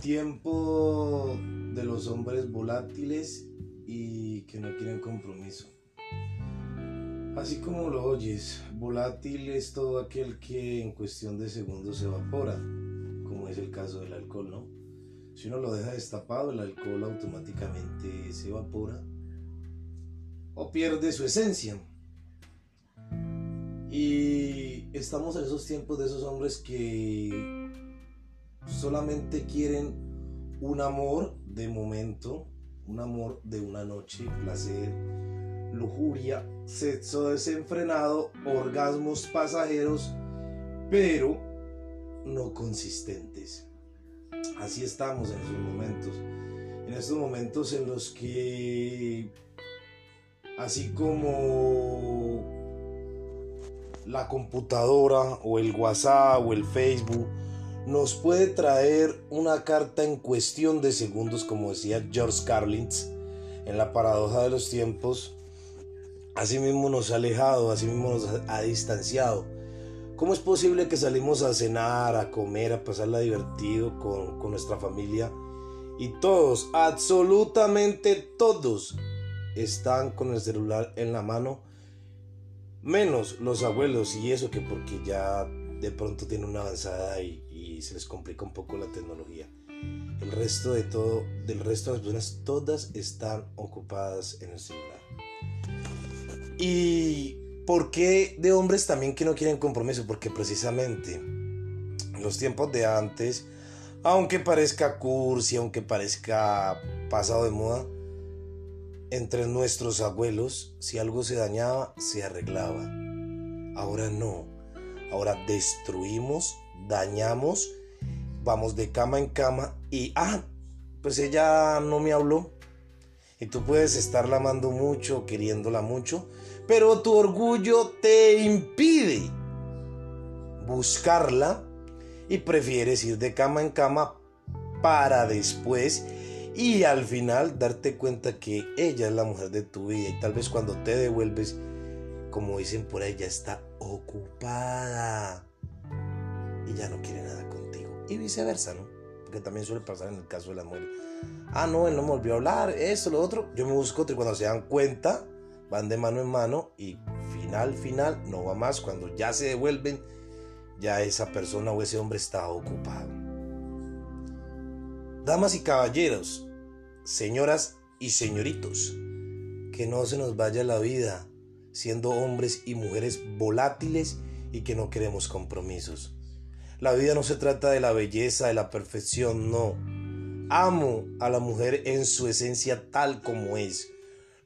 Tiempo de los hombres volátiles y que no quieren compromiso. Así como lo oyes, volátil es todo aquel que en cuestión de segundos se evapora, como es el caso del alcohol, ¿no? Si uno lo deja destapado, el alcohol automáticamente se evapora o pierde su esencia. Y estamos en esos tiempos de esos hombres que solamente quieren un amor de momento, un amor de una noche, placer, lujuria, sexo desenfrenado, orgasmos pasajeros, pero no consistentes. Así estamos en esos momentos. En estos momentos en los que, así como la computadora o el WhatsApp o el Facebook, nos puede traer una carta en cuestión de segundos, como decía George Carlins en la paradoja de los tiempos, así mismo nos ha alejado, así mismo nos ha distanciado. ¿Cómo es posible que salimos a cenar, a comer, a pasarla divertido con, con nuestra familia y todos, absolutamente todos, están con el celular en la mano? Menos los abuelos y eso que porque ya de pronto tienen una avanzada y, se les complica un poco la tecnología. El resto de todo, del resto de las personas, todas están ocupadas en el celular. ¿Y por qué de hombres también que no quieren compromiso? Porque precisamente en los tiempos de antes, aunque parezca cursi, aunque parezca pasado de moda, entre nuestros abuelos, si algo se dañaba, se arreglaba. Ahora no. Ahora destruimos, dañamos, vamos de cama en cama y, ah, pues ella no me habló. Y tú puedes estarla amando mucho, queriéndola mucho, pero tu orgullo te impide buscarla y prefieres ir de cama en cama para después y al final darte cuenta que ella es la mujer de tu vida y tal vez cuando te devuelves, como dicen por ya está ocupada y ya no quiere nada contigo. Y viceversa, ¿no? Porque también suele pasar en el caso de la mujer. Ah, no, él no me volvió a hablar, esto, lo otro. Yo me busco otro y cuando se dan cuenta, van de mano en mano y final, final, no va más. Cuando ya se devuelven, ya esa persona o ese hombre está ocupado. Damas y caballeros, señoras y señoritos, que no se nos vaya la vida siendo hombres y mujeres volátiles y que no queremos compromisos. La vida no se trata de la belleza, de la perfección, no. Amo a la mujer en su esencia tal como es.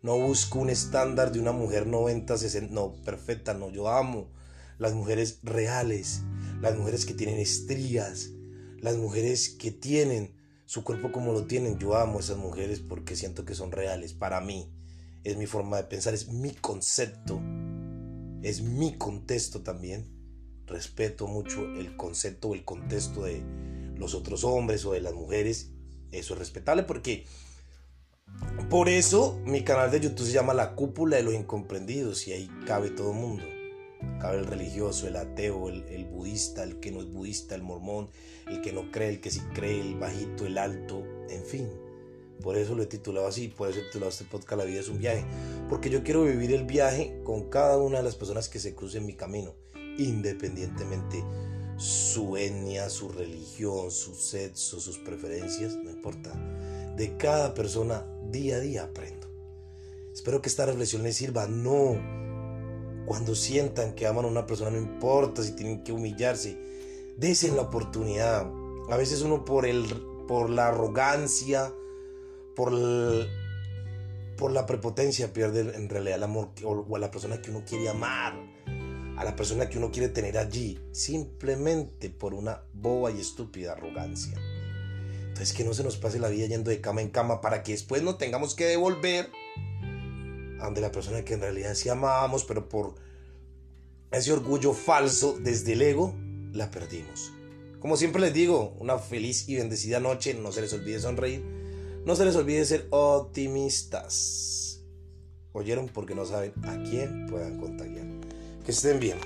No busco un estándar de una mujer 90, 60, no, perfecta, no. Yo amo las mujeres reales, las mujeres que tienen estrías, las mujeres que tienen su cuerpo como lo tienen. Yo amo esas mujeres porque siento que son reales para mí es mi forma de pensar, es mi concepto, es mi contexto también. Respeto mucho el concepto o el contexto de los otros hombres o de las mujeres. Eso es respetable porque por eso mi canal de YouTube se llama La Cúpula de los Incomprendidos y ahí cabe todo el mundo. Cabe el religioso, el ateo, el, el, budista, el que no es budista, el mormón, el que no cree, el que sí cree, el bajito, el alto, en fin. Por eso lo he titulado así, por eso he titulado este podcast La vida es un viaje. Porque yo quiero vivir el viaje con cada una de las personas que se crucen mi camino, independientemente su etnia, su religión, su sexo, sus preferencias, no importa. De cada persona día a día aprendo. Espero que esta reflexión les sirva. No, cuando sientan que aman a una persona, no importa si tienen que humillarse, desen la oportunidad. A veces uno por, el, por la arrogancia, por, por la prepotencia pierde en realidad el amor o, a la persona que uno quiere amar, a la persona que uno quiere tener allí, simplemente por una boba y estúpida arrogancia. Entonces que no se nos pase la vida yendo de cama en cama para que después no tengamos que devolver a donde la persona que en realidad sí amábamos, pero por ese orgullo falso desde el ego, la perdimos. Como siempre les digo, una feliz y bendecida noche, no se les olvide sonreír no se les olvide ser optimistas. ¿Oyeron? Porque no saben a quién puedan contagiar. Estén bien.